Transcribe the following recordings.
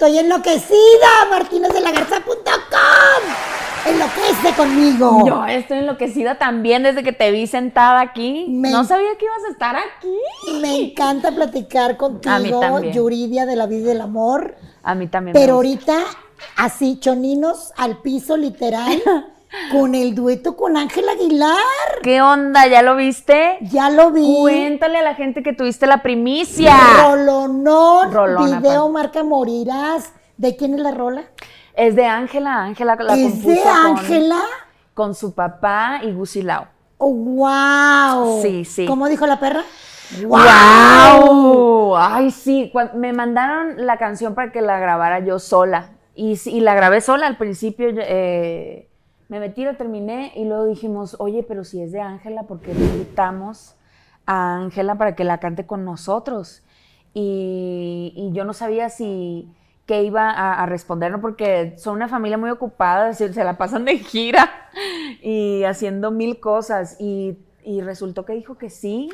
Estoy enloquecida, martinezdelagarza.com. Enloquece conmigo. Yo estoy enloquecida también desde que te vi sentada aquí. Me- No sabía que ibas a estar aquí. Me encanta platicar A mí contigo, también. Yuridia de la vida y del amor. A mí también. me Pero gusta. ahorita, así, choninos al piso, literal, con el dueto con Ángel Aguilar. ¿Qué onda? ¿Ya lo viste? Ya lo vi. Cuéntale a la gente que tuviste la primicia. Rolonón, Rolona, video marca Morirás. ¿De quién es la rola? Es de Ángela. Ángela la ¿Es de Ángela? Con, su papá y Gusilao. Oh, wow. Sí, sí. ¿Cómo dijo la perra? ¡Wow! Ay, sí. me mandaron la canción para que la grabara yo sola. Y, y la grabé sola al principio. eh, me metí, la terminé y luego dijimos, oye, pero si es de Ángela, ¿por qué a Ángela para que la cante con nosotros? Y, yo no sabía si que iba a, a responder, ¿no? porque son una familia muy ocupada, se, se la pasan de gira y haciendo mil cosas. Y, resultó que dijo que sí.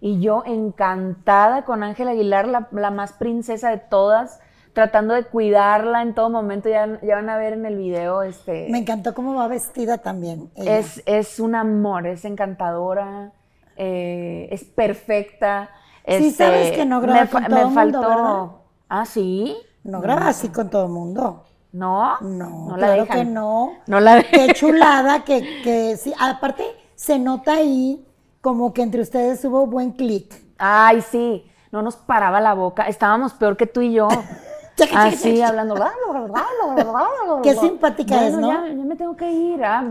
Y yo encantada con Ángela Aguilar, la, la más princesa de todas, tratando de cuidarla en todo momento. Ya, ya van a ver en el video, este, Me encantó cómo va vestida también. ella. es, es un amor, es encantadora, eh, es perfecta. Sí, este, sabes que no graba me, con todo me el mundo, faltó. ¿verdad? Ah, sí. No graba así con todo el mundo. No, No, no la claro dejan. que no. No la dejan. Qué chulada que, que sí. Aparte, se nota ahí como que entre ustedes hubo buen clic. Ay, sí. No nos paraba la boca. Estábamos peor que tú y yo. Así hablando. Qué simpática es, Bueno, ¿no? Ya, ya me tengo que ir. ah,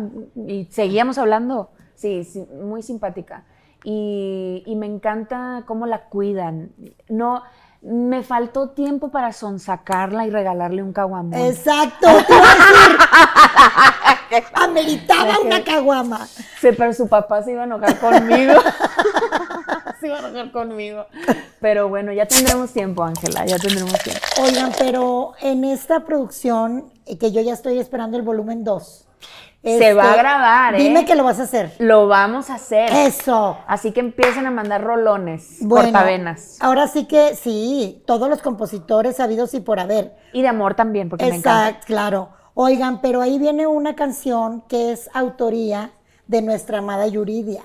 y seguíamos hablando. Sí, sí, muy simpática. Y, y me encanta cómo la cuidan. No, me faltó tiempo para sonsacarla y regalarle un caguamón. Exacto, te iba a decir. Ameritaba una caguama. Sí, pero su papá se iba a enojar conmigo. se iba a enojar conmigo. Pero bueno, ya tendremos tiempo, Ángela, ya tendremos tiempo. Oigan, pero en esta producción, eh, que yo ya estoy esperando el volumen 2. Se va a grabar, ¿eh? Dime que lo vas a hacer. Lo vamos a hacer. Eso. Así que empiecen a mandar rolones, Bueno, cortavenas. ahora sí que sí, todos los compositores sabidos y por haber. Y de amor también, porque me encanta. Exacto, claro. Oigan, pero ahí viene una canción que es autoría de nuestra amada Yuridia.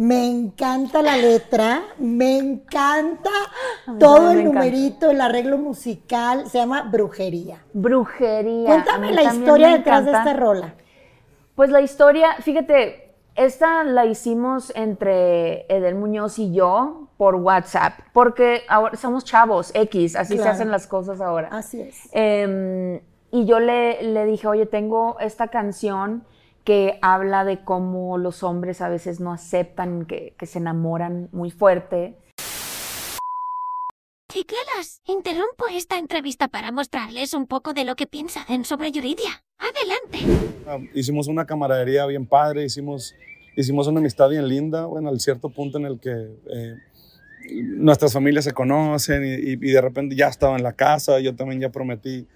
Me encanta la letra, me encanta todo el encanta. numerito, el arreglo musical, se llama Brujería. Brujería. Cuéntame la historia detrás de esta rola. Pues la historia, fíjate, esta la hicimos entre Edel Muñoz y yo por WhatsApp, porque ahora somos chavos, X, así se hacen las cosas ahora. Así es. Em, y yo le, le dije, oye, tengo esta canción que habla de cómo los hombres a veces no aceptan que, que se enamoran muy fuerte. Chiquelas, interrumpo esta entrevista para mostrarles un poco de lo que piensan sobre Yuridia. Adelante. Ah, Hicimos una camaradería bien padre, hicimos, hicimos una amistad bien linda, bueno, al cierto punto en el que eh, nuestras familias se conocen y, y- y de repente ya estaba en la casa, yo también ya prometí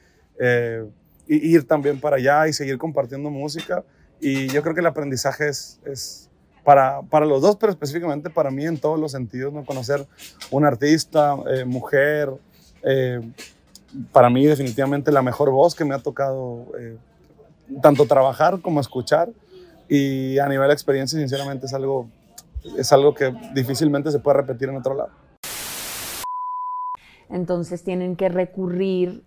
eh, ir también para allá y seguir compartiendo música y yo creo que el aprendizaje es, es para, para los dos, pero específicamente para mí en todos los sentidos, ¿no? Conocer un artista, eh, mujer, eh, para mí definitivamente la mejor voz que me ha tocado eh, tanto trabajar como escuchar y a nivel de experiencia sinceramente es algo es algo que difícilmente se puede repetir en otro lado. Entonces tienen que recurrir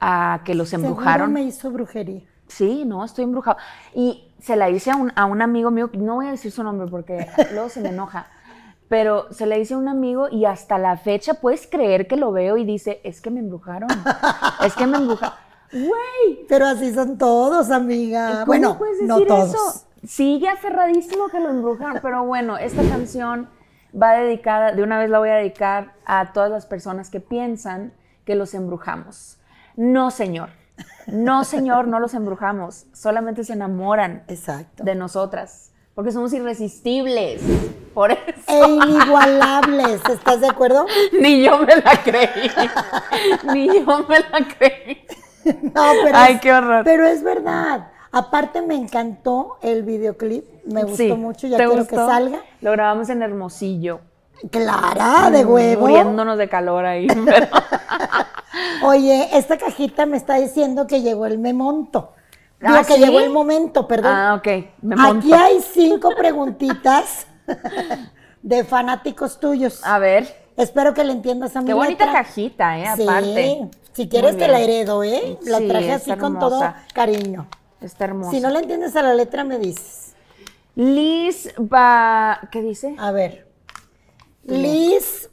a que los Seguro embrujaron. me hizo brujería. Sí, no, estoy embrujado. Y se la hice a un, a un amigo mío, no voy a decir su nombre porque luego se me enoja, pero se la hice a un amigo y hasta la fecha puedes creer que lo veo y dice, es que me embrujaron, es que me embrujaron. Güey, Pero así son todos, amiga. ¿cómo Bueno, puedes no decir todos. eso? Sigue aferradísimo que lo embrujaron, pero bueno, esta canción va dedicada, de una vez la voy a dedicar a todas las personas que piensan que los embrujamos. No, señor. No, señor, no los embrujamos. Solamente se enamoran Exacto. de nosotras, porque somos irresistibles. Por eso. E inigualables, ¿estás de acuerdo? Ni yo me la creí. Ni yo me la creí. No, pero Ay, es, qué horror. Pero es verdad. Aparte me encantó el videoclip, me gustó Sí, mucho, ya ¿te quiero gustó? que salga. Lo grabamos en Hermosillo. Clara, de huevo. Muriéndonos de calor ahí. pero- Oye, esta cajita me está diciendo que llegó el memonto. Digo, ¿Ah, que sí? llegó el momento, perdón. Ah, ok. Aquí hay cinco preguntitas de fanáticos tuyos. A ver. Espero que le entiendas a mi Qué bonita letra. cajita, ¿eh? Sí, Aparte. si quieres te la heredo, ¿eh? La Sí, traje así con todo cariño. Está hermosa. Si no le entiendes a la letra, me dices. Liz va. ¿Qué dice? A ver. Liz,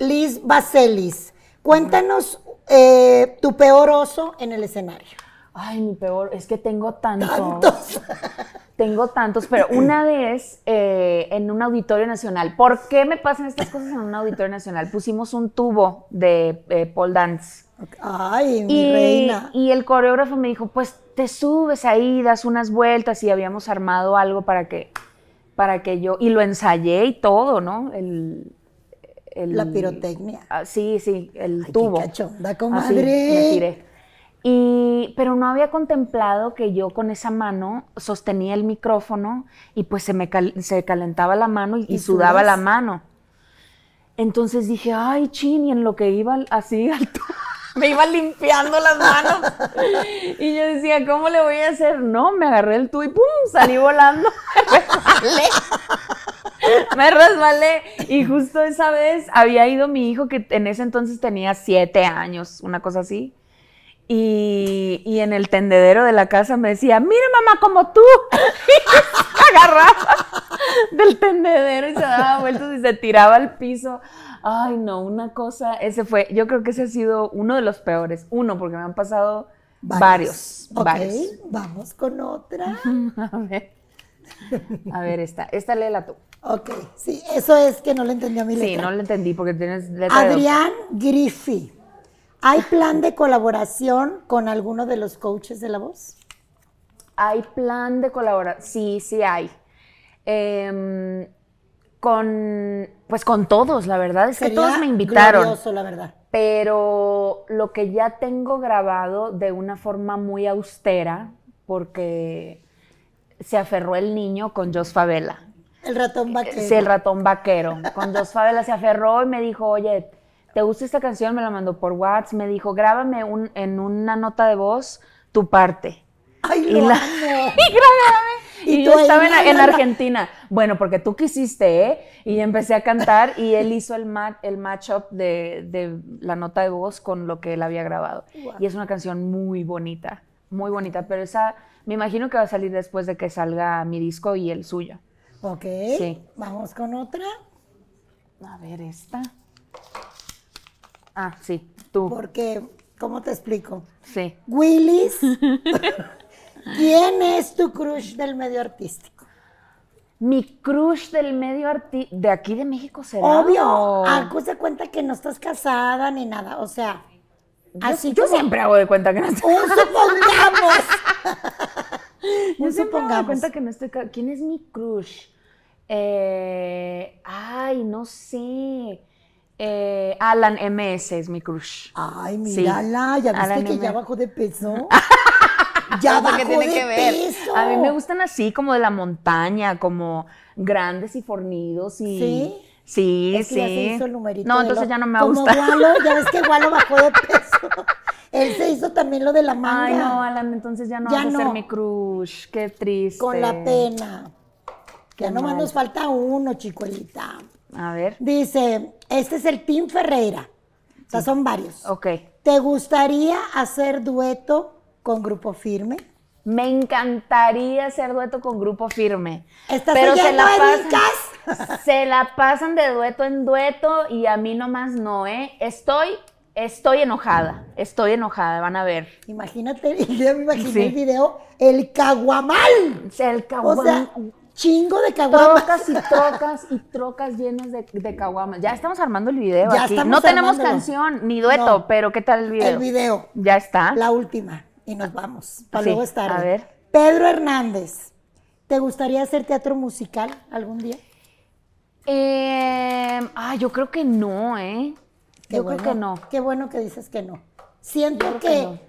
Liz Baselis, cuéntanos eh, tu peor oso en el escenario. Ay, mi peor. Es que tengo tantos. Tantos. Tengo tantos, pero una vez eh, en un auditorio nacional. ¿Por qué me pasan estas cosas en un auditorio nacional? Pusimos un tubo de eh, pole dance. Ay, mi Y, reina. y el coreógrafo me dijo, pues te subes ahí, das unas vueltas y habíamos armado algo para que, para que yo, y lo ensayé y todo, ¿no? El, el- La pirotecnia. Ah, sí, sí, el Ay, qué tubo. Así, comadre. me tiré. Y, pero no había contemplado que yo con esa mano sostenía el micrófono y pues se me cal- se calentaba la mano y, ¿Y y sudaba la mano. Entonces dije, ay, chin, y en lo que iba así al tu- me iba limpiando las manos. Y yo decía, ¿cómo le voy a hacer? No, me agarré el tubo y ¡pum! salí volando. Me resbalé. Y justo esa vez había ido mi hijo, que en ese entonces tenía siete años, una cosa así. Y, y en el tendedero de la casa me decía, mira mamá, como tú. Y agarraba del tendedero y se daba vueltas y se tiraba al piso. Ay, no, una cosa, ese fue, yo creo que ese ha sido uno de los peores. Uno, porque me han pasado varios, Ok, varios. vamos con otra. A ver, a ver, esta, esta léela tú. Ok, sí, eso es que no le entendí a mi Sí, no lo entendí porque tienes letra Adrián Griffi, ¿hay plan de colaboración con alguno de los coaches de la voz? ¿Hay plan de colaborar? Sí, sí hay. Em, con, pues con todos, la verdad es que todos me invitaron. glorioso, la verdad. Pero lo que ya tengo grabado de una forma muy austera, porque se aferró el niño con Jos Favela. El ratón vaquero. Sí, el ratón vaquero. Con Jos Favela se aferró y me dijo, oye, ¿te gusta esta canción? Me la mandó por WhatsApp. Me dijo, grábame un- en una nota de voz tu parte. Ay, Y la-. Y grábame. Y yo estaba en. Argentina. Bueno, porque tú quisiste, ¿eh? Y empecé a cantar y él hizo el, ma- el matchup de, de la nota de voz con lo que él había grabado. Y es una canción muy bonita, muy bonita. Pero esa, me imagino que va a salir después de que salga mi disco y el suyo. Ok, Sí. vamos con otra. A ver, esta. Ah, sí, tú. Porque, ¿cómo te explico? Sí. Willis, ¿quién es tu crush del medio artístico? Mi crush del medio arti de aquí de México será. Obvio, ah, se cuenta que no estás casada ni nada, o sea, así yo como- siempre hago de cuenta que no estoy. un supongamos. Yo un siempre supongamos. cuenta que no estoy. ¿Quién es mi crush? Eh, ay, no sé. Eh, Alan MS es mi crush. Ay, Sí. mírala, ¿ya viste Alan que M. ya bajó de peso? ya bajó qué tiene de que ver. peso. A mí me gustan así, como de la montaña, como grandes y fornidos y. ¿Sí? Sí, Es que sí. ya se hizo el numerito no, entonces lo- ya no me Como gusta. Gualo, ya ves que Gualo bajó de peso. Él se hizo también lo de la manga. Ay, no, Alan, entonces ya no Ya vas a ser no. mi crush. Qué triste. Con la pena. Qué Ya nomás mal. nos falta uno, chicuelita. A ver. Dice, este es el Team Ferreira. O sea, son varios. Ok. ¿Te gustaría hacer dueto con Grupo Firme? Me encantaría hacer dueto con grupo firme. ¿Estás pero se la pasan, se la pasan de dueto en dueto y a mí nomás no, ¿eh? Estoy, estoy enojada, estoy enojada, van a ver. Imagínate, ya me imaginé Sí. el video, el caguamal. El O caguama- sea, chingo de caguamas. trocas y trocas y trocas llenas de, de caguamas. Ya estamos armando el video Ya aquí. No tenemos armándolo. canción ni dueto, No. pero ¿qué tal el video? El video, Ya está. la última. Y nos vamos. Para Sí, luego es tarde. a ver. Pedro Hernández, ¿te gustaría hacer teatro musical algún día? Eh, ah, yo creo que no, ¿eh? Qué yo bueno, creo que no. Qué bueno que dices que no. Siento que, que no.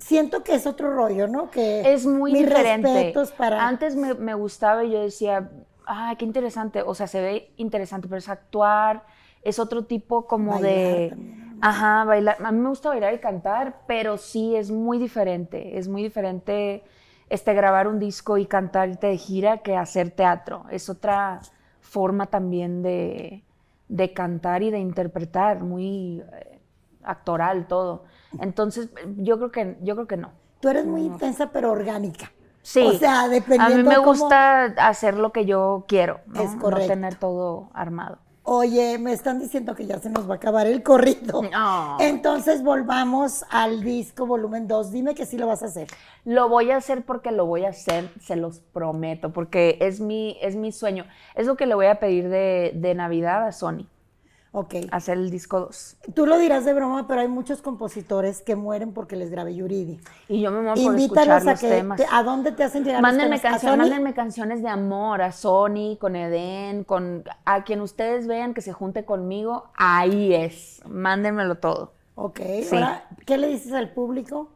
siento que es otro rollo, ¿no? Que Es muy mis diferente. respetos para Antes me, me gustaba y yo decía, ay, qué interesante. O sea, se ve interesante, pero es actuar, es otro tipo como Bailar de. también, Ajá, bailar. A mí me gusta bailar y cantar, pero sí es muy diferente. Es muy diferente este, grabar un disco y cantar de gira que hacer teatro. Es otra forma también de, de cantar y de interpretar, muy eh, actoral todo. Entonces, yo creo que, yo creo que no. Tú eres muy intensa, pero orgánica. Sí. O sea, dependiendo A mí me cómo- gusta hacer lo que yo quiero, ¿no? Es No correcto. tener todo armado. Oye, me están diciendo que ya se nos va a acabar el corrido. Entonces volvamos al disco volumen 2. Dime que sí lo vas a hacer. Lo voy a hacer porque lo voy a hacer, se los prometo, porque es mi, es mi sueño. Es lo que le voy a pedir de, de Navidad a Sony, Ok. hacer el disco 2. Tú lo dirás de broma, pero hay muchos compositores que mueren porque les grabe Yuridi. Y yo me muero por escuchar los que temas. te- a dónde te hacen llegar Mándenme, los temas. ¿A canciones, mándenme canciones de amor a Sony, con Eden, con a quien ustedes vean que se junte conmigo, ahí es. Mándenmelo todo. Ok. Sí. Ahora, ¿qué le dices al público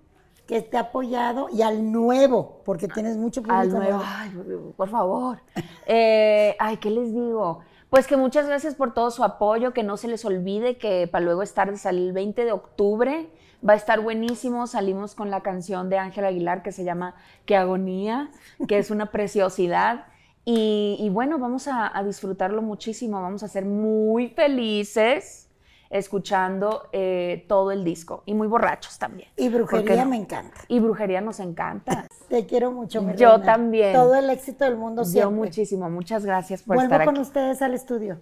que ha apoyado y al nuevo? Porque tienes mucho público Al nuevo. Ay, por favor. Eh, ay, ¿qué les digo? Pues que muchas gracias por todo su apoyo, que no se les olvide que para luego estar sale el 20 de octubre. Va a estar buenísimo. Salimos con la canción de Ángel Aguilar que se llama Qué agonía, que es una preciosidad. Y, y bueno, vamos a, a disfrutarlo muchísimo. Vamos a ser muy felices escuchando eh, todo el disco y muy borrachos también. Y ¿Por qué brujería no? me encanta. Y brujería nos encanta. Te quiero mucho, mi Yo reina. también. Todo el éxito del mundo Yo siempre. muchísimo. Muchas gracias por Vuelvo estar con aquí. ustedes al estudio.